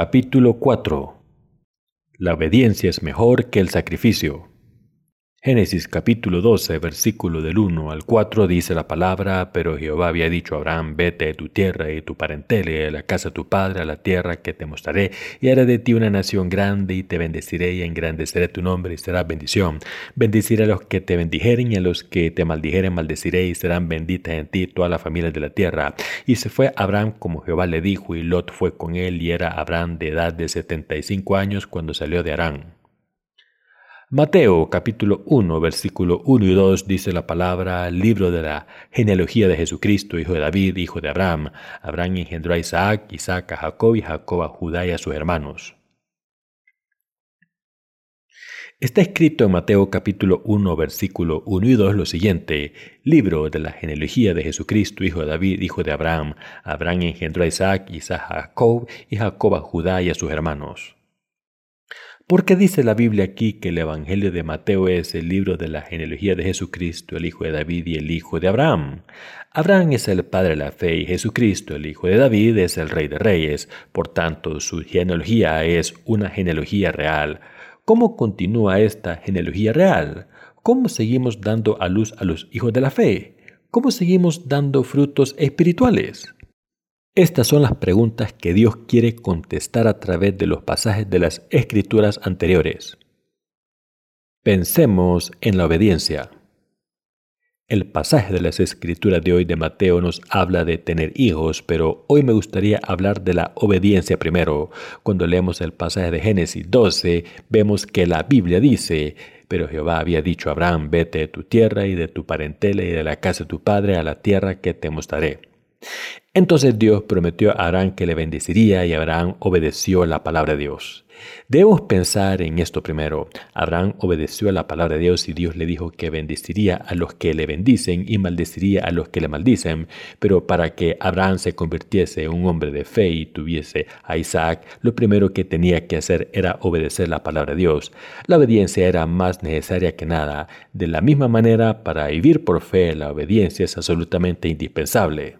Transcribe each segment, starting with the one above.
Capítulo 4 La obediencia es mejor que el sacrificio. Génesis capítulo 12, versículo del 1 al 4 dice la palabra, pero Jehová había dicho a Abraham, vete de tu tierra y tu parentela y a la casa de tu padre, a la tierra que te mostraré, y haré de ti una nación grande y te bendeciré y engrandeceré tu nombre y será bendición. Bendeciré a los que te bendijeren y a los que te maldijeren maldeciré y serán benditas en ti todas las familias de la tierra. Y se fue Abraham como Jehová le dijo y Lot fue con él y era Abraham de edad de setenta y cinco años cuando salió de Arán. Mateo capítulo 1 versículo 1 y 2 dice la palabra, libro de la genealogía de Jesucristo, hijo de David, hijo de Abraham. Abraham engendró a Isaac, Isaac a Jacob y Jacob a Judá y a sus hermanos. Está escrito en Mateo capítulo 1 versículo 1 y 2 lo siguiente, libro de la genealogía de Jesucristo, hijo de David, hijo de Abraham. Abraham engendró a Isaac, Isaac a Jacob y Jacob a Judá y a sus hermanos. ¿Por qué dice la Biblia aquí que el Evangelio de Mateo es el libro de la genealogía de Jesucristo, el hijo de David y el hijo de Abraham? Abraham es el padre de la fe y Jesucristo, el hijo de David, es el rey de reyes. Por tanto, su genealogía es una genealogía real. ¿Cómo continúa esta genealogía real? ¿Cómo seguimos dando a luz a los hijos de la fe? ¿Cómo seguimos dando frutos espirituales? Estas son las preguntas que Dios quiere contestar a través de los pasajes de las escrituras anteriores. Pensemos en la obediencia. El pasaje de las escrituras de hoy de Mateo nos habla de tener hijos, pero hoy me gustaría hablar de la obediencia primero. Cuando leemos el pasaje de Génesis 12, vemos que la Biblia dice, pero Jehová había dicho a Abraham, vete de tu tierra y de tu parentela y de la casa de tu padre a la tierra que te mostraré. Entonces Dios prometió a Abraham que le bendeciría y Abraham obedeció la palabra de Dios. Debemos pensar en esto primero. Abraham obedeció a la palabra de Dios y Dios le dijo que bendeciría a los que le bendicen y maldeciría a los que le maldicen. Pero para que Abraham se convirtiese en un hombre de fe y tuviese a Isaac, lo primero que tenía que hacer era obedecer la palabra de Dios. La obediencia era más necesaria que nada. De la misma manera, para vivir por fe, la obediencia es absolutamente indispensable.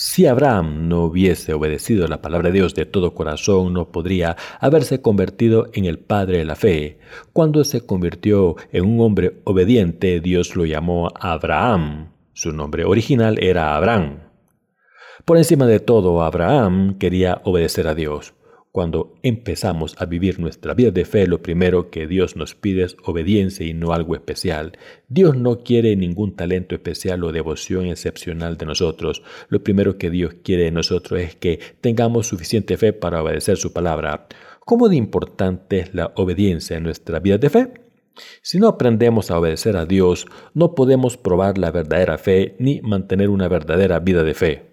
Si Abraham no hubiese obedecido la palabra de Dios de todo corazón, no podría haberse convertido en el padre de la fe. Cuando se convirtió en un hombre obediente, Dios lo llamó Abraham. Su nombre original era Abraham. Por encima de todo, Abraham quería obedecer a Dios. Cuando empezamos a vivir nuestra vida de fe, lo primero que Dios nos pide es obediencia y no algo especial. Dios no quiere ningún talento especial o devoción excepcional de nosotros. Lo primero que Dios quiere de nosotros es que tengamos suficiente fe para obedecer su palabra. ¿Cómo de importante es la obediencia en nuestra vida de fe? Si no aprendemos a obedecer a Dios, no podemos probar la verdadera fe ni mantener una verdadera vida de fe.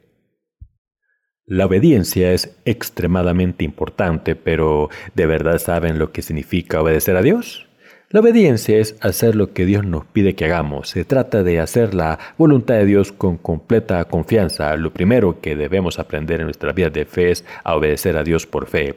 La obediencia es extremadamente importante, pero ¿de verdad saben lo que significa obedecer a Dios? La obediencia es hacer lo que Dios nos pide que hagamos. Se trata de hacer la voluntad de Dios con completa confianza. Lo primero que debemos aprender en nuestra vida de fe es obedecer a Dios por fe.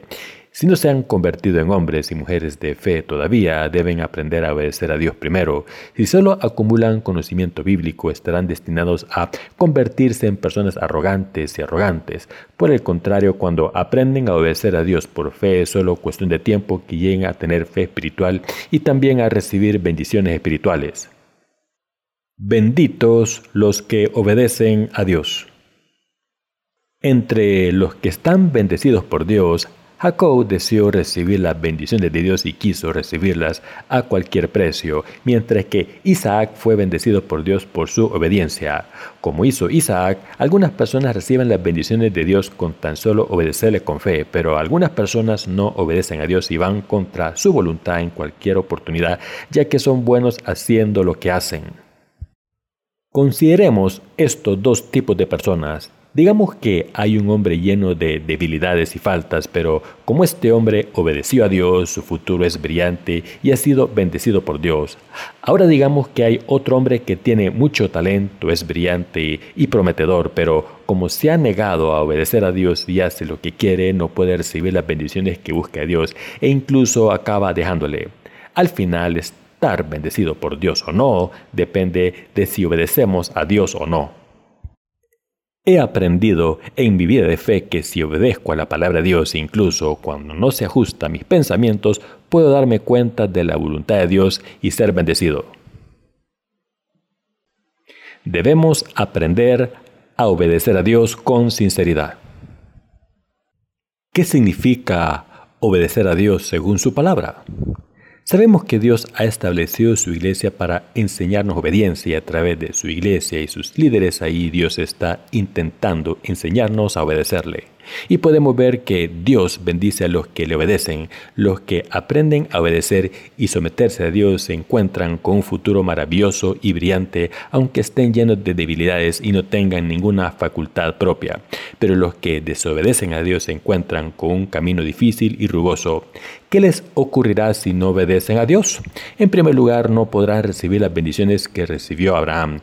Si no se han convertido en hombres y mujeres de fe todavía, deben aprender a obedecer a Dios primero. Si solo acumulan conocimiento bíblico, estarán destinados a convertirse en personas arrogantes y arrogantes. Por el contrario, cuando aprenden a obedecer a Dios por fe, es solo cuestión de tiempo que lleguen a tener fe espiritual y también a recibir bendiciones espirituales. Benditos los que obedecen a Dios. Entre los que están bendecidos por Dios Jacob deseó recibir las bendiciones de Dios y quiso recibirlas a cualquier precio, mientras que Isaac fue bendecido por Dios por su obediencia. Como hizo Isaac, algunas personas reciben las bendiciones de Dios con tan solo obedecerle con fe, pero algunas personas no obedecen a Dios y van contra su voluntad en cualquier oportunidad, ya que son buenos haciendo lo que hacen. Consideremos estos dos tipos de personas. Digamos que hay un hombre lleno de debilidades y faltas, pero como este hombre obedeció a Dios, su futuro es brillante y ha sido bendecido por Dios. Ahora digamos que hay otro hombre que tiene mucho talento, es brillante y prometedor, pero como se ha negado a obedecer a Dios y hace lo que quiere, no puede recibir las bendiciones que busca a Dios e incluso acaba dejándole. Al final, estar bendecido por Dios o no depende de si obedecemos a Dios o no. He aprendido en mi vida de fe que si obedezco a la palabra de Dios, incluso cuando no se ajusta a mis pensamientos, puedo darme cuenta de la voluntad de Dios y ser bendecido. Debemos aprender a obedecer a Dios con sinceridad. ¿Qué significa obedecer a Dios según su palabra? Sabemos que Dios ha establecido su iglesia para enseñarnos obediencia y a través de su iglesia y sus líderes ahí Dios está intentando enseñarnos a obedecerle. Y podemos ver que Dios bendice a los que le obedecen. Los que aprenden a obedecer y someterse a Dios se encuentran con un futuro maravilloso y brillante, aunque estén llenos de debilidades y no tengan ninguna facultad propia. Pero los que desobedecen a Dios se encuentran con un camino difícil y rugoso. ¿Qué les ocurrirá si no obedecen a Dios? En primer lugar, no podrán recibir las bendiciones que recibió Abraham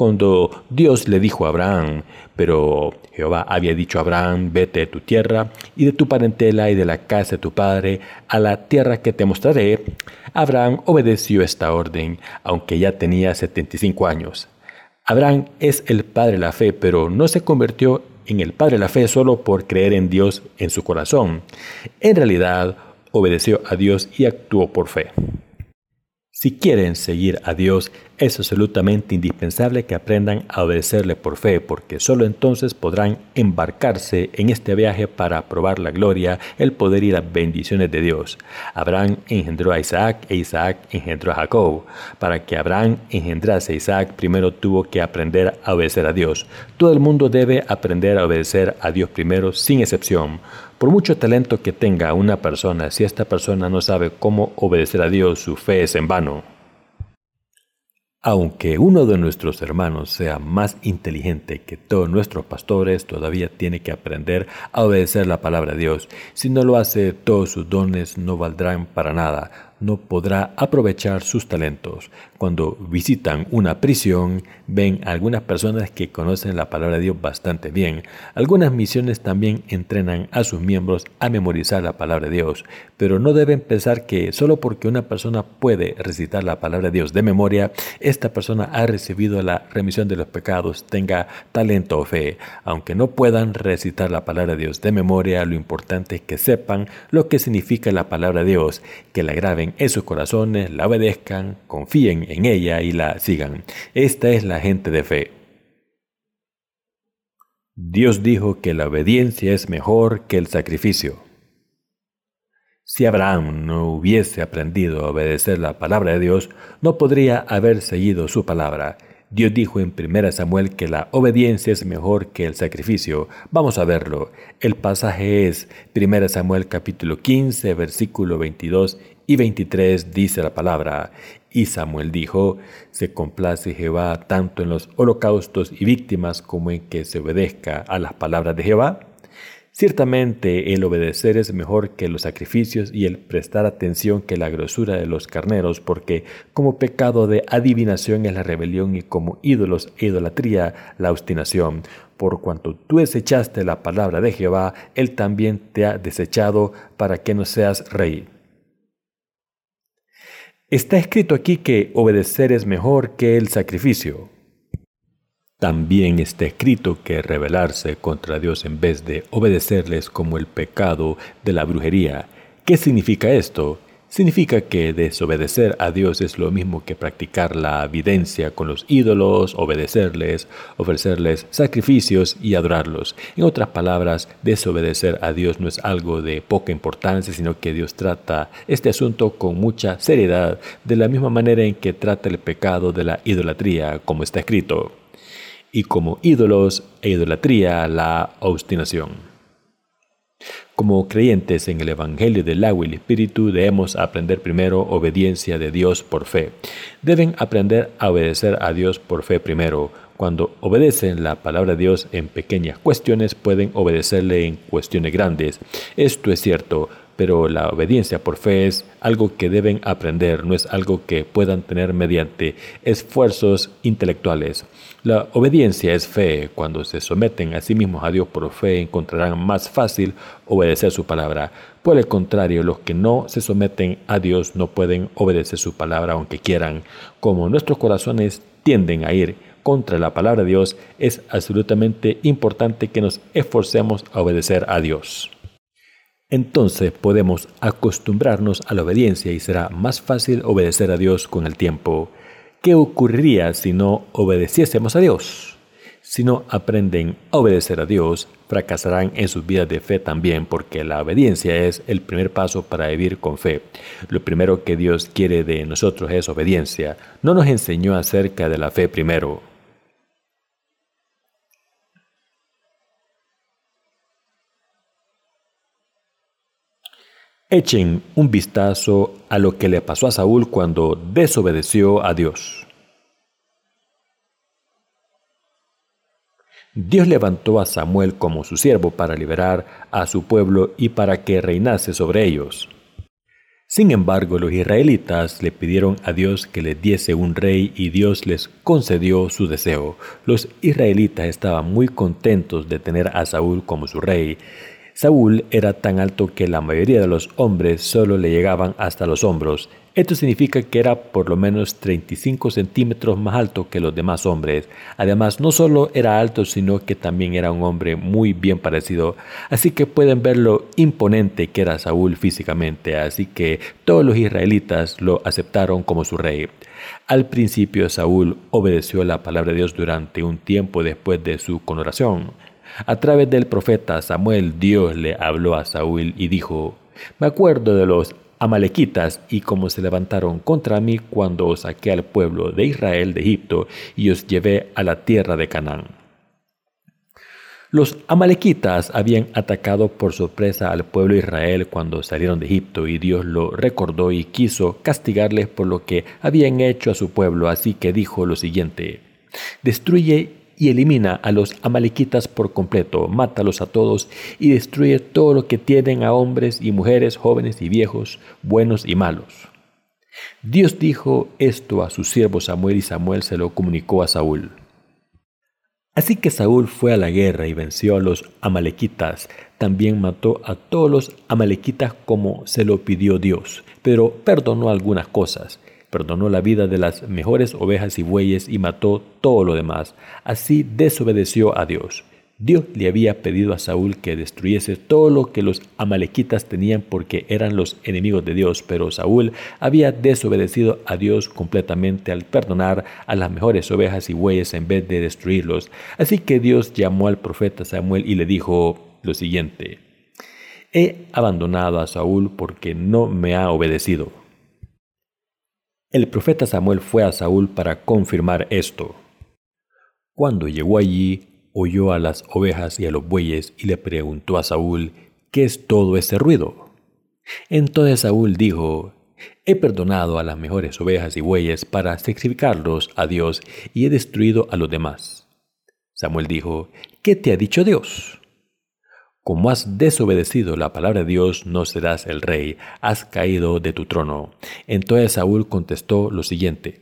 cuando Dios le dijo a Abraham, pero Jehová había dicho a Abraham, vete de tu tierra y de tu parentela y de la casa de tu padre a la tierra que te mostraré, Abraham obedeció esta orden, aunque ya tenía 75 años. Abraham es el padre de la fe, pero no se convirtió en el padre de la fe solo por creer en Dios en su corazón. En realidad, obedeció a Dios y actuó por fe. Si quieren seguir a Dios, es absolutamente indispensable que aprendan a obedecerle por fe, porque solo entonces podrán embarcarse en este viaje para probar la gloria, el poder y las bendiciones de Dios. Abraham engendró a Isaac e Isaac engendró a Jacob. Para que Abraham engendrase a Isaac, primero tuvo que aprender a obedecer a Dios. Todo el mundo debe aprender a obedecer a Dios primero, sin excepción. Por mucho talento que tenga una persona, si esta persona no sabe cómo obedecer a Dios, su fe es en vano. Aunque uno de nuestros hermanos sea más inteligente que todos nuestros pastores, todavía tiene que aprender a obedecer la palabra de Dios. Si no lo hace, todos sus dones no valdrán para nada no podrá aprovechar sus talentos. Cuando visitan una prisión, ven algunas personas que conocen la palabra de Dios bastante bien. Algunas misiones también entrenan a sus miembros a memorizar la palabra de Dios, pero no deben pensar que solo porque una persona puede recitar la palabra de Dios de memoria, esta persona ha recibido la remisión de los pecados, tenga talento o fe. Aunque no puedan recitar la palabra de Dios de memoria, lo importante es que sepan lo que significa la palabra de Dios, que la graben en sus corazones, la obedezcan, confíen en ella y la sigan. Esta es la gente de fe. Dios dijo que la obediencia es mejor que el sacrificio. Si Abraham no hubiese aprendido a obedecer la palabra de Dios, no podría haber seguido su palabra Dios dijo en 1 Samuel que la obediencia es mejor que el sacrificio. Vamos a verlo. El pasaje es 1 Samuel capítulo 15, versículo 22 y 23 dice la palabra. Y Samuel dijo, se complace Jehová tanto en los holocaustos y víctimas como en que se obedezca a las palabras de Jehová. Ciertamente el obedecer es mejor que los sacrificios y el prestar atención que la grosura de los carneros, porque como pecado de adivinación es la rebelión y como ídolos e idolatría la obstinación. Por cuanto tú desechaste la palabra de Jehová, él también te ha desechado para que no seas rey. Está escrito aquí que obedecer es mejor que el sacrificio. También está escrito que rebelarse contra Dios en vez de obedecerles como el pecado de la brujería. ¿Qué significa esto? Significa que desobedecer a Dios es lo mismo que practicar la evidencia con los ídolos, obedecerles, ofrecerles sacrificios y adorarlos. En otras palabras, desobedecer a Dios no es algo de poca importancia, sino que Dios trata este asunto con mucha seriedad, de la misma manera en que trata el pecado de la idolatría, como está escrito y como ídolos e idolatría la obstinación. Como creyentes en el Evangelio del agua y el Espíritu debemos aprender primero obediencia de Dios por fe. Deben aprender a obedecer a Dios por fe primero. Cuando obedecen la palabra de Dios en pequeñas cuestiones, pueden obedecerle en cuestiones grandes. Esto es cierto, pero la obediencia por fe es algo que deben aprender, no es algo que puedan tener mediante esfuerzos intelectuales. La obediencia es fe. Cuando se someten a sí mismos a Dios por fe, encontrarán más fácil obedecer su palabra. Por el contrario, los que no se someten a Dios no pueden obedecer su palabra aunque quieran. Como nuestros corazones tienden a ir contra la palabra de Dios, es absolutamente importante que nos esforcemos a obedecer a Dios. Entonces podemos acostumbrarnos a la obediencia y será más fácil obedecer a Dios con el tiempo. ¿Qué ocurriría si no obedeciésemos a Dios? Si no aprenden a obedecer a Dios, fracasarán en sus vidas de fe también, porque la obediencia es el primer paso para vivir con fe. Lo primero que Dios quiere de nosotros es obediencia. No nos enseñó acerca de la fe primero. Echen un vistazo a lo que le pasó a Saúl cuando desobedeció a Dios. Dios levantó a Samuel como su siervo para liberar a su pueblo y para que reinase sobre ellos. Sin embargo, los israelitas le pidieron a Dios que les diese un rey y Dios les concedió su deseo. Los israelitas estaban muy contentos de tener a Saúl como su rey. Saúl era tan alto que la mayoría de los hombres solo le llegaban hasta los hombros. Esto significa que era por lo menos 35 centímetros más alto que los demás hombres. Además, no solo era alto, sino que también era un hombre muy bien parecido. Así que pueden ver lo imponente que era Saúl físicamente. Así que todos los israelitas lo aceptaron como su rey. Al principio Saúl obedeció la palabra de Dios durante un tiempo después de su coronación. A través del profeta Samuel Dios le habló a Saúl y dijo, Me acuerdo de los amalequitas y cómo se levantaron contra mí cuando os saqué al pueblo de Israel de Egipto y os llevé a la tierra de Canaán. Los amalequitas habían atacado por sorpresa al pueblo de Israel cuando salieron de Egipto y Dios lo recordó y quiso castigarles por lo que habían hecho a su pueblo, así que dijo lo siguiente, Destruye y elimina a los amalequitas por completo, mátalos a todos y destruye todo lo que tienen a hombres y mujeres, jóvenes y viejos, buenos y malos. Dios dijo esto a su siervo Samuel y Samuel se lo comunicó a Saúl. Así que Saúl fue a la guerra y venció a los amalequitas. También mató a todos los amalequitas como se lo pidió Dios, pero perdonó algunas cosas perdonó la vida de las mejores ovejas y bueyes y mató todo lo demás. Así desobedeció a Dios. Dios le había pedido a Saúl que destruyese todo lo que los amalequitas tenían porque eran los enemigos de Dios, pero Saúl había desobedecido a Dios completamente al perdonar a las mejores ovejas y bueyes en vez de destruirlos. Así que Dios llamó al profeta Samuel y le dijo lo siguiente, He abandonado a Saúl porque no me ha obedecido. El profeta Samuel fue a Saúl para confirmar esto. Cuando llegó allí, oyó a las ovejas y a los bueyes y le preguntó a Saúl, ¿qué es todo ese ruido? Entonces Saúl dijo, He perdonado a las mejores ovejas y bueyes para sacrificarlos a Dios y he destruido a los demás. Samuel dijo, ¿qué te ha dicho Dios? Como has desobedecido la palabra de Dios, no serás el rey, has caído de tu trono. Entonces Saúl contestó lo siguiente,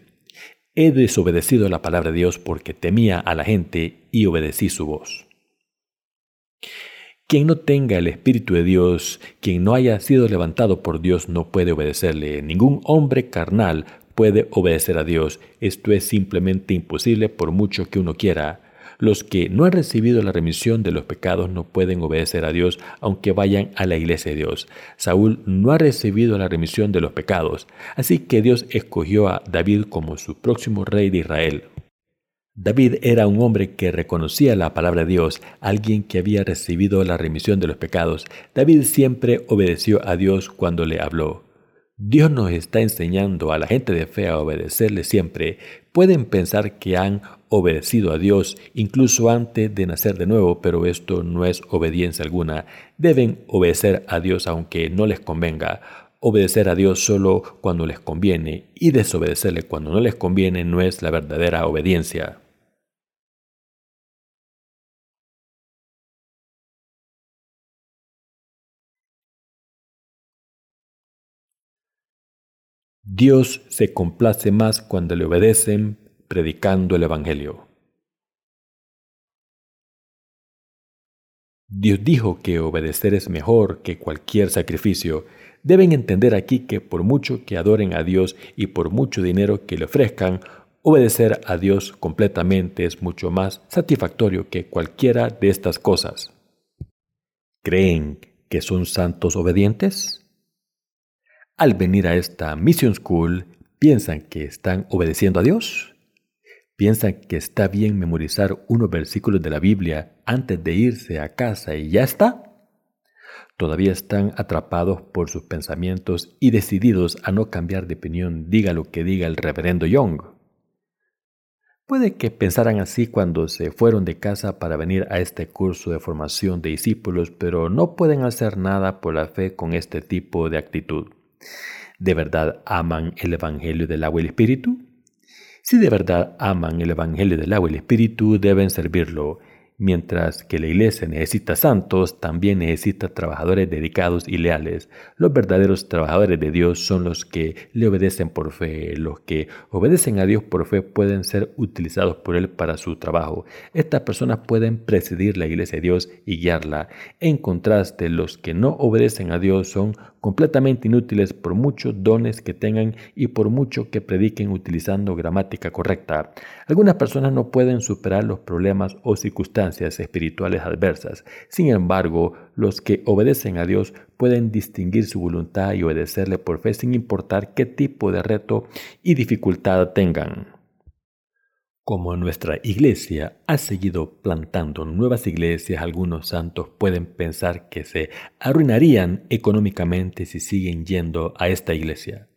He desobedecido la palabra de Dios porque temía a la gente y obedecí su voz. Quien no tenga el Espíritu de Dios, quien no haya sido levantado por Dios, no puede obedecerle. Ningún hombre carnal puede obedecer a Dios. Esto es simplemente imposible por mucho que uno quiera. Los que no han recibido la remisión de los pecados no pueden obedecer a Dios aunque vayan a la iglesia de Dios. Saúl no ha recibido la remisión de los pecados, así que Dios escogió a David como su próximo rey de Israel. David era un hombre que reconocía la palabra de Dios, alguien que había recibido la remisión de los pecados. David siempre obedeció a Dios cuando le habló. Dios nos está enseñando a la gente de fe a obedecerle siempre. Pueden pensar que han obedecido a Dios incluso antes de nacer de nuevo, pero esto no es obediencia alguna. Deben obedecer a Dios aunque no les convenga. Obedecer a Dios solo cuando les conviene y desobedecerle cuando no les conviene no es la verdadera obediencia. Dios se complace más cuando le obedecen predicando el Evangelio. Dios dijo que obedecer es mejor que cualquier sacrificio. Deben entender aquí que por mucho que adoren a Dios y por mucho dinero que le ofrezcan, Obedecer a Dios completamente es mucho más satisfactorio que cualquiera de estas cosas. ¿Creen que son santos obedientes? Al venir a esta Mission School, ¿piensan que están obedeciendo a Dios? ¿Piensan que está bien memorizar unos versículos de la Biblia antes de irse a casa y ya está? Todavía están atrapados por sus pensamientos y decididos a no cambiar de opinión, diga lo que diga el reverendo Young. Puede que pensaran así cuando se fueron de casa para venir a este curso de formación de discípulos, pero no pueden hacer nada por la fe con este tipo de actitud. ¿De verdad aman el Evangelio del agua y el Espíritu? Si de verdad aman el Evangelio del agua y el Espíritu, deben servirlo Mientras que la iglesia necesita santos, también necesita trabajadores dedicados y leales. Los verdaderos trabajadores de Dios son los que le obedecen por fe. Los que obedecen a Dios por fe pueden ser utilizados por Él para su trabajo. Estas personas pueden presidir la iglesia de Dios y guiarla. En contraste, los que no obedecen a Dios son completamente inútiles por muchos dones que tengan y por mucho que prediquen utilizando gramática correcta. Algunas personas no pueden superar los problemas o circunstancias espirituales adversas. Sin embargo, los que obedecen a Dios pueden distinguir su voluntad y obedecerle por fe sin importar qué tipo de reto y dificultad tengan. Como nuestra iglesia ha seguido plantando nuevas iglesias, algunos santos pueden pensar que se arruinarían económicamente si siguen yendo a esta iglesia.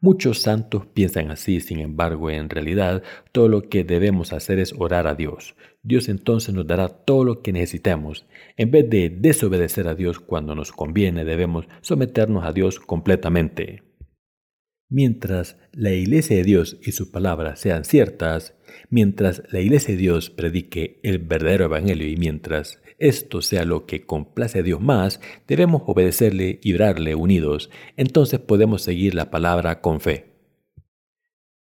Muchos santos piensan así, sin embargo, en realidad todo lo que debemos hacer es orar a Dios. Dios entonces nos dará todo lo que necesitemos. En vez de desobedecer a Dios cuando nos conviene, debemos someternos a Dios completamente. Mientras la iglesia de Dios y su palabra sean ciertas, mientras la iglesia de Dios predique el verdadero evangelio y mientras esto sea lo que complace a Dios más, debemos obedecerle y orarle unidos, entonces podemos seguir la palabra con fe.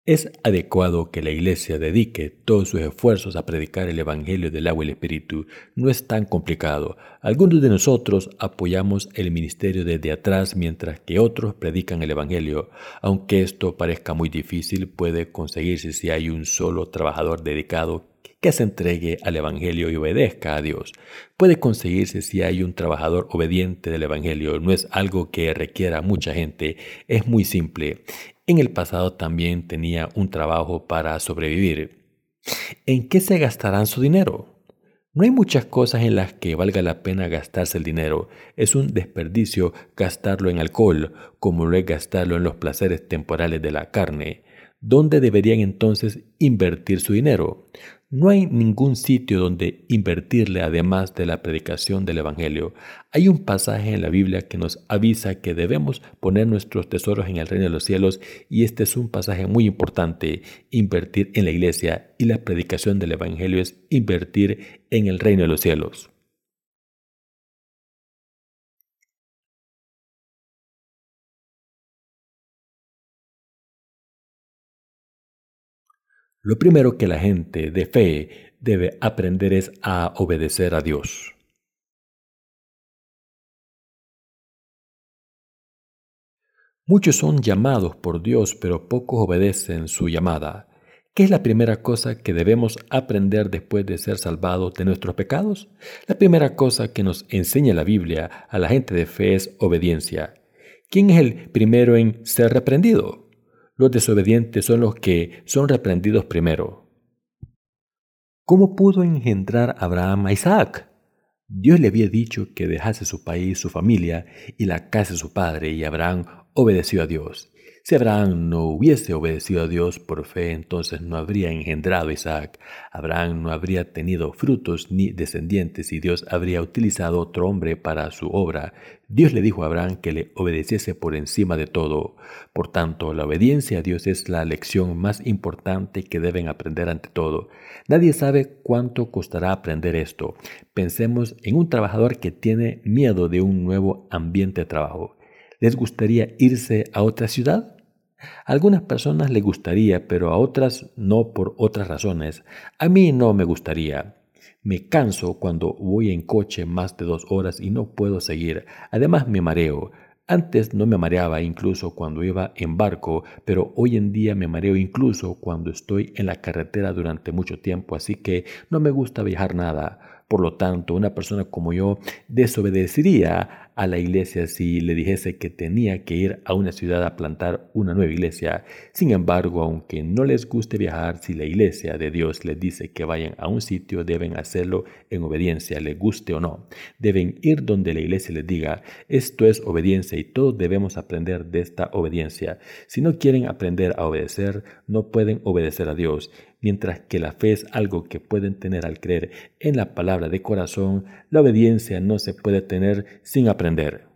Es adecuado que la Iglesia dedique todos sus esfuerzos a predicar el Evangelio del agua y el Espíritu. No es tan complicado. Algunos de nosotros apoyamos el ministerio desde atrás mientras que otros predican el Evangelio. Aunque esto parezca muy difícil, puede conseguirse si hay un solo trabajador dedicado que se entregue al Evangelio y obedezca a Dios. Puede conseguirse si hay un trabajador obediente del Evangelio. No es algo que requiera mucha gente. Es muy simple. En el pasado también tenía un trabajo para sobrevivir. ¿En qué se gastarán su dinero? No hay muchas cosas en las que valga la pena gastarse el dinero. Es un desperdicio gastarlo en alcohol, como lo es gastarlo en los placeres temporales de la carne. ¿Dónde deberían entonces invertir su dinero? No hay ningún sitio donde invertirle además de la predicación del Evangelio. Hay un pasaje en la Biblia que nos avisa que debemos poner nuestros tesoros en el reino de los cielos y este es un pasaje muy importante. Invertir en la iglesia y la predicación del Evangelio es invertir en el reino de los cielos. Lo primero que la gente de fe debe aprender es a obedecer a Dios. Muchos son llamados por Dios, pero pocos obedecen su llamada. ¿Qué es la primera cosa que debemos aprender después de ser salvados de nuestros pecados? La primera cosa que nos enseña la Biblia a la gente de fe es obediencia. ¿Quién es el primero en ser reprendido? Los desobedientes son los que son reprendidos primero. ¿Cómo pudo engendrar Abraham a Isaac? Dios le había dicho que dejase su país, su familia y la casa de su padre, y Abraham obedeció a Dios. Si Abraham no hubiese obedecido a Dios por fe, entonces no habría engendrado Isaac. Abraham no habría tenido frutos ni descendientes y Dios habría utilizado otro hombre para su obra. Dios le dijo a Abraham que le obedeciese por encima de todo. Por tanto, la obediencia a Dios es la lección más importante que deben aprender ante todo. Nadie sabe cuánto costará aprender esto. Pensemos en un trabajador que tiene miedo de un nuevo ambiente de trabajo. ¿Les gustaría irse a otra ciudad? A algunas personas le gustaría, pero a otras no por otras razones. A mí no me gustaría. Me canso cuando voy en coche más de dos horas y no puedo seguir. Además me mareo. Antes no me mareaba incluso cuando iba en barco, pero hoy en día me mareo incluso cuando estoy en la carretera durante mucho tiempo, así que no me gusta viajar nada. Por lo tanto, una persona como yo desobedecería a la iglesia si le dijese que tenía que ir a una ciudad a plantar una nueva iglesia. Sin embargo, aunque no les guste viajar, si la iglesia de Dios les dice que vayan a un sitio, deben hacerlo en obediencia, les guste o no. Deben ir donde la iglesia les diga, esto es obediencia y todos debemos aprender de esta obediencia. Si no quieren aprender a obedecer, no pueden obedecer a Dios. Mientras que la fe es algo que pueden tener al creer en la palabra de corazón, la obediencia no se puede tener sin aprender.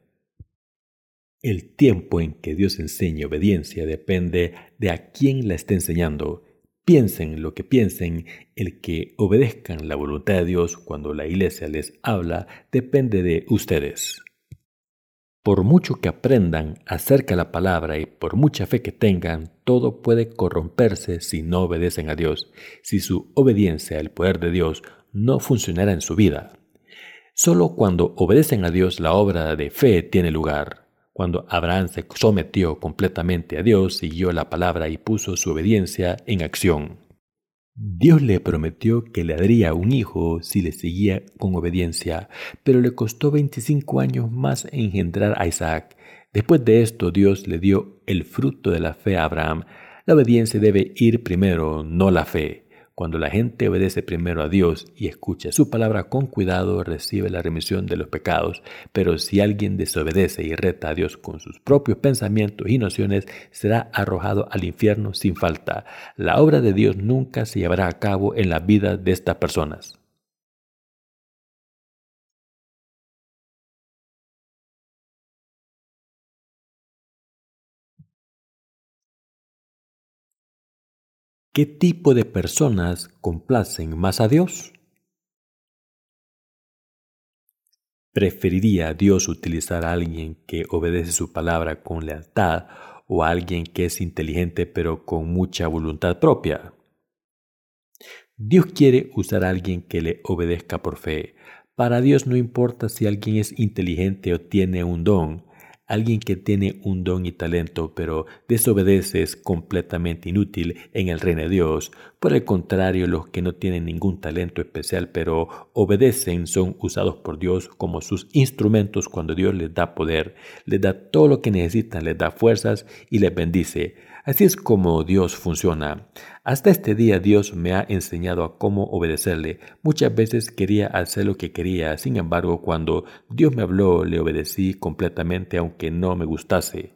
El tiempo en que Dios enseña obediencia depende de a quién la está enseñando. Piensen lo que piensen, el que obedezcan la voluntad de Dios cuando la iglesia les habla depende de ustedes. Por mucho que aprendan acerca de la palabra y por mucha fe que tengan, todo puede corromperse si no obedecen a Dios, si su obediencia al poder de Dios no funcionará en su vida. Solo cuando obedecen a Dios la obra de fe tiene lugar. Cuando Abraham se sometió completamente a Dios, siguió la palabra y puso su obediencia en acción. Dios le prometió que le daría un hijo si le seguía con obediencia, pero le costó 25 años más engendrar a Isaac. Después de esto, Dios le dio el fruto de la fe a Abraham. La obediencia debe ir primero, no la fe. Cuando la gente obedece primero a Dios y escucha su palabra con cuidado, recibe la remisión de los pecados. Pero si alguien desobedece y reta a Dios con sus propios pensamientos y nociones, será arrojado al infierno sin falta. La obra de Dios nunca se llevará a cabo en la vida de estas personas. ¿Qué tipo de personas complacen más a Dios? ¿Preferiría Dios utilizar a alguien que obedece su palabra con lealtad o a alguien que es inteligente pero con mucha voluntad propia? Dios quiere usar a alguien que le obedezca por fe. Para Dios no importa si alguien es inteligente o tiene un don, Alguien que tiene un don y talento pero desobedece es completamente inútil en el reino de Dios. Por el contrario, los que no tienen ningún talento especial pero obedecen son usados por Dios como sus instrumentos cuando Dios les da poder, les da todo lo que necesitan, les da fuerzas y les bendice. Así es como Dios funciona. Hasta este día Dios me ha enseñado a cómo obedecerle. Muchas veces quería hacer lo que quería, sin embargo cuando Dios me habló le obedecí completamente aunque no me gustase.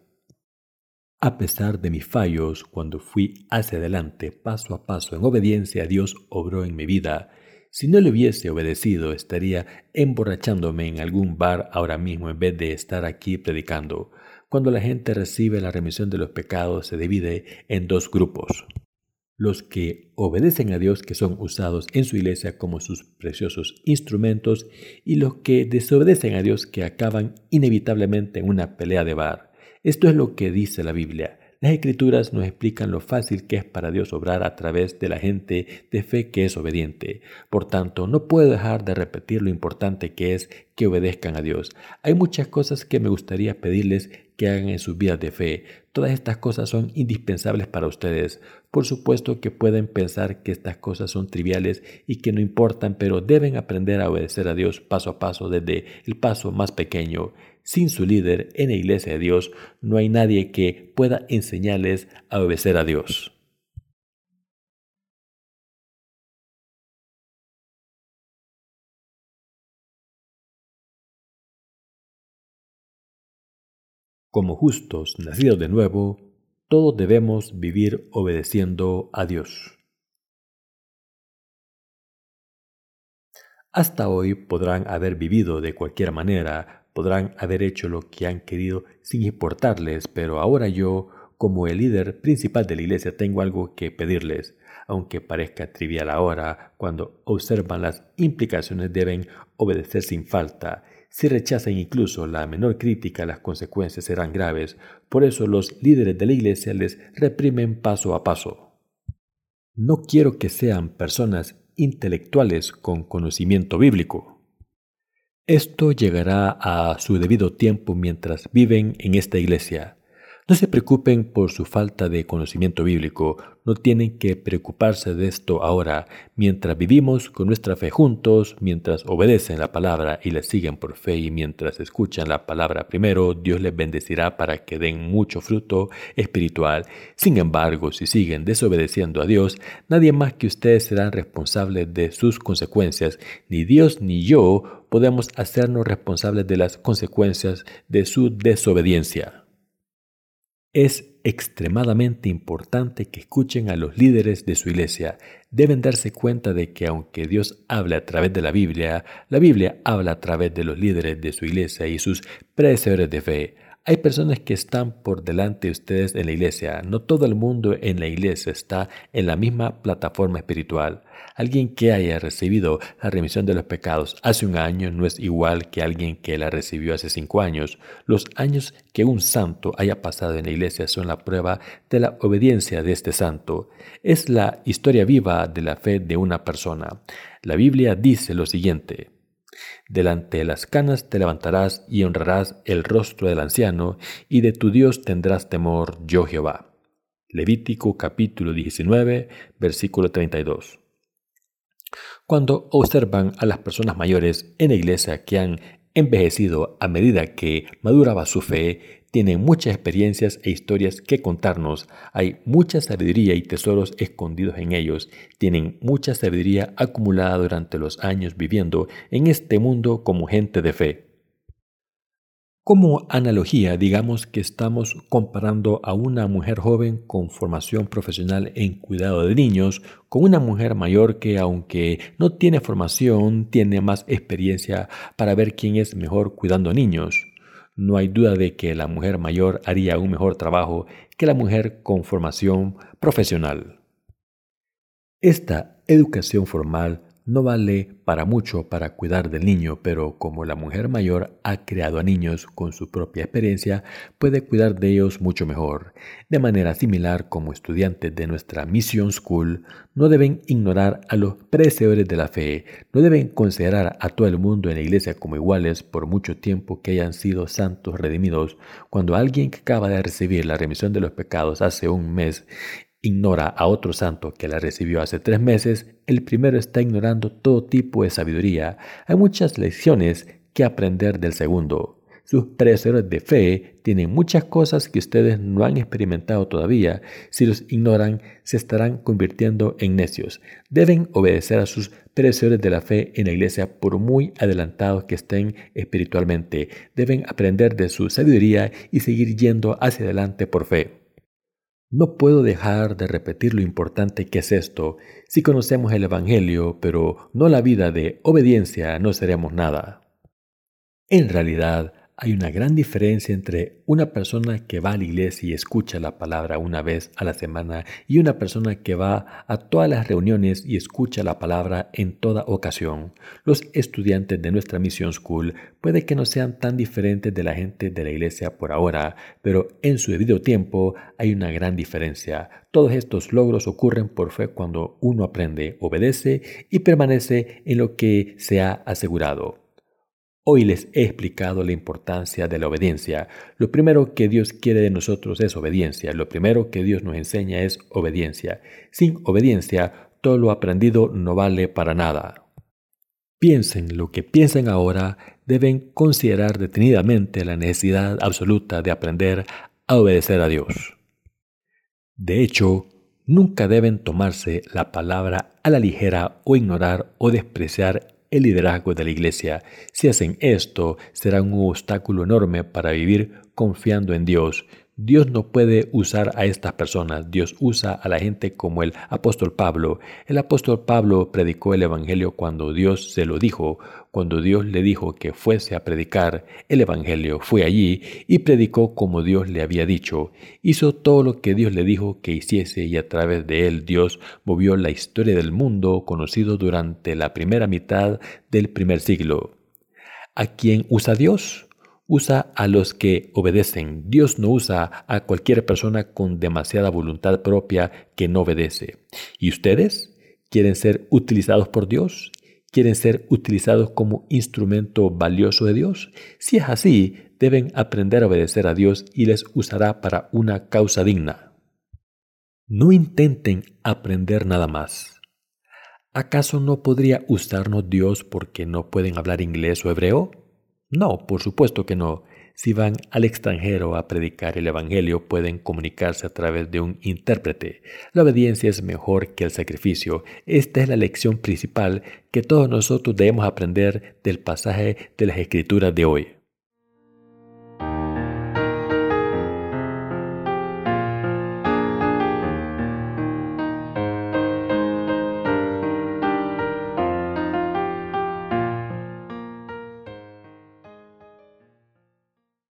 A pesar de mis fallos, cuando fui hacia adelante paso a paso en obediencia, Dios obró en mi vida. Si no le hubiese obedecido, estaría emborrachándome en algún bar ahora mismo en vez de estar aquí predicando. Cuando la gente recibe la remisión de los pecados se divide en dos grupos. Los que obedecen a Dios que son usados en su iglesia como sus preciosos instrumentos y los que desobedecen a Dios que acaban inevitablemente en una pelea de bar. Esto es lo que dice la Biblia. Las escrituras nos explican lo fácil que es para Dios obrar a través de la gente de fe que es obediente. Por tanto, no puedo dejar de repetir lo importante que es que obedezcan a Dios. Hay muchas cosas que me gustaría pedirles que hagan en sus vidas de fe. Todas estas cosas son indispensables para ustedes. Por supuesto que pueden pensar que estas cosas son triviales y que no importan, pero deben aprender a obedecer a Dios paso a paso desde el paso más pequeño. Sin su líder en la iglesia de Dios no hay nadie que pueda enseñarles a obedecer a Dios. Como justos nacidos de nuevo, todos debemos vivir obedeciendo a Dios. Hasta hoy podrán haber vivido de cualquier manera, podrán haber hecho lo que han querido sin importarles, pero ahora yo, como el líder principal de la iglesia, tengo algo que pedirles. Aunque parezca trivial ahora, cuando observan las implicaciones deben obedecer sin falta. Si rechazan incluso la menor crítica, las consecuencias serán graves. Por eso los líderes de la iglesia les reprimen paso a paso. No quiero que sean personas intelectuales con conocimiento bíblico Esto llegará a su debido tiempo mientras viven en esta iglesia. No se preocupen por su falta de conocimiento bíblico, no tienen que preocuparse de esto ahora, mientras vivimos con nuestra fe juntos, mientras obedecen la palabra y la siguen por fe y mientras escuchan la palabra primero, Dios les bendecirá para que den mucho fruto espiritual. Sin embargo, si siguen desobedeciendo a Dios, nadie más que ustedes serán responsables de sus consecuencias. Ni Dios ni yo podemos hacernos responsables de las consecuencias de su desobediencia. Es extremadamente importante que escuchen a los líderes de su iglesia. Deben darse cuenta de que aunque Dios habla a través de la Biblia, la Biblia habla a través de los líderes de su iglesia y sus predecesores de fe. Hay personas que están por delante de ustedes en la iglesia. No todo el mundo en la iglesia está en la misma plataforma espiritual. Alguien que haya recibido la remisión de los pecados hace un año no es igual que alguien que la recibió hace cinco años. Los años que un santo haya pasado en la iglesia son la prueba de la obediencia de este santo. Es la historia viva de la fe de una persona. La Biblia dice lo siguiente. Delante de las canas te levantarás y honrarás el rostro del anciano, y de tu Dios tendrás temor, yo Jehová. Levítico capítulo 19, versículo 32. Cuando observan a las personas mayores en la iglesia que han envejecido a medida que maduraba su fe, tienen muchas experiencias e historias que contarnos. Hay mucha sabiduría y tesoros escondidos en ellos. Tienen mucha sabiduría acumulada durante los años viviendo en este mundo como gente de fe. Como analogía, digamos que estamos comparando a una mujer joven con formación profesional en cuidado de niños con una mujer mayor que, aunque no tiene formación, tiene más experiencia para ver quién es mejor cuidando niños. No hay duda de que la mujer mayor haría un mejor trabajo que la mujer con formación profesional. Esta educación formal no vale para mucho para cuidar del niño, pero como la mujer mayor ha creado a niños con su propia experiencia, puede cuidar de ellos mucho mejor. De manera similar, como estudiantes de nuestra Mission School, no deben ignorar a los predecesores de la fe, no deben considerar a todo el mundo en la iglesia como iguales por mucho tiempo que hayan sido santos redimidos. Cuando alguien que acaba de recibir la remisión de los pecados hace un mes ignora a otro santo que la recibió hace tres meses, el primero está ignorando todo tipo de sabiduría. Hay muchas lecciones que aprender del segundo. Sus predecesores de fe tienen muchas cosas que ustedes no han experimentado todavía. Si los ignoran, se estarán convirtiendo en necios. Deben obedecer a sus predecesores de la fe en la iglesia por muy adelantados que estén espiritualmente. Deben aprender de su sabiduría y seguir yendo hacia adelante por fe. No puedo dejar de repetir lo importante que es esto. Si conocemos el Evangelio, pero no la vida de obediencia, no seremos nada. En realidad, hay una gran diferencia entre una persona que va a la iglesia y escucha la palabra una vez a la semana y una persona que va a todas las reuniones y escucha la palabra en toda ocasión. Los estudiantes de nuestra Mission School puede que no sean tan diferentes de la gente de la iglesia por ahora, pero en su debido tiempo hay una gran diferencia. Todos estos logros ocurren por fe cuando uno aprende, obedece y permanece en lo que se ha asegurado. Hoy les he explicado la importancia de la obediencia. Lo primero que Dios quiere de nosotros es obediencia. Lo primero que Dios nos enseña es obediencia. Sin obediencia, todo lo aprendido no vale para nada. Piensen lo que piensen ahora, deben considerar detenidamente la necesidad absoluta de aprender a obedecer a Dios. De hecho, nunca deben tomarse la palabra a la ligera o ignorar o despreciar el liderazgo de la iglesia. Si hacen esto, será un obstáculo enorme para vivir confiando en Dios Dios no puede usar a estas personas, Dios usa a la gente como el apóstol Pablo. El apóstol Pablo predicó el Evangelio cuando Dios se lo dijo, cuando Dios le dijo que fuese a predicar el Evangelio, fue allí y predicó como Dios le había dicho. Hizo todo lo que Dios le dijo que hiciese y a través de él Dios movió la historia del mundo conocido durante la primera mitad del primer siglo. ¿A quién usa Dios? Usa a los que obedecen. Dios no usa a cualquier persona con demasiada voluntad propia que no obedece. ¿Y ustedes? ¿Quieren ser utilizados por Dios? quieren ser utilizados como instrumento valioso de Dios? Si es así, deben aprender a obedecer a Dios y les usará para una causa digna. No intenten aprender nada más. ¿Acaso no podría usarnos Dios porque no pueden hablar inglés o hebreo? No, por supuesto que no. Si van al extranjero a predicar el Evangelio, pueden comunicarse a través de un intérprete. La obediencia es mejor que el sacrificio. Esta es la lección principal que todos nosotros debemos aprender del pasaje de las Escrituras de hoy.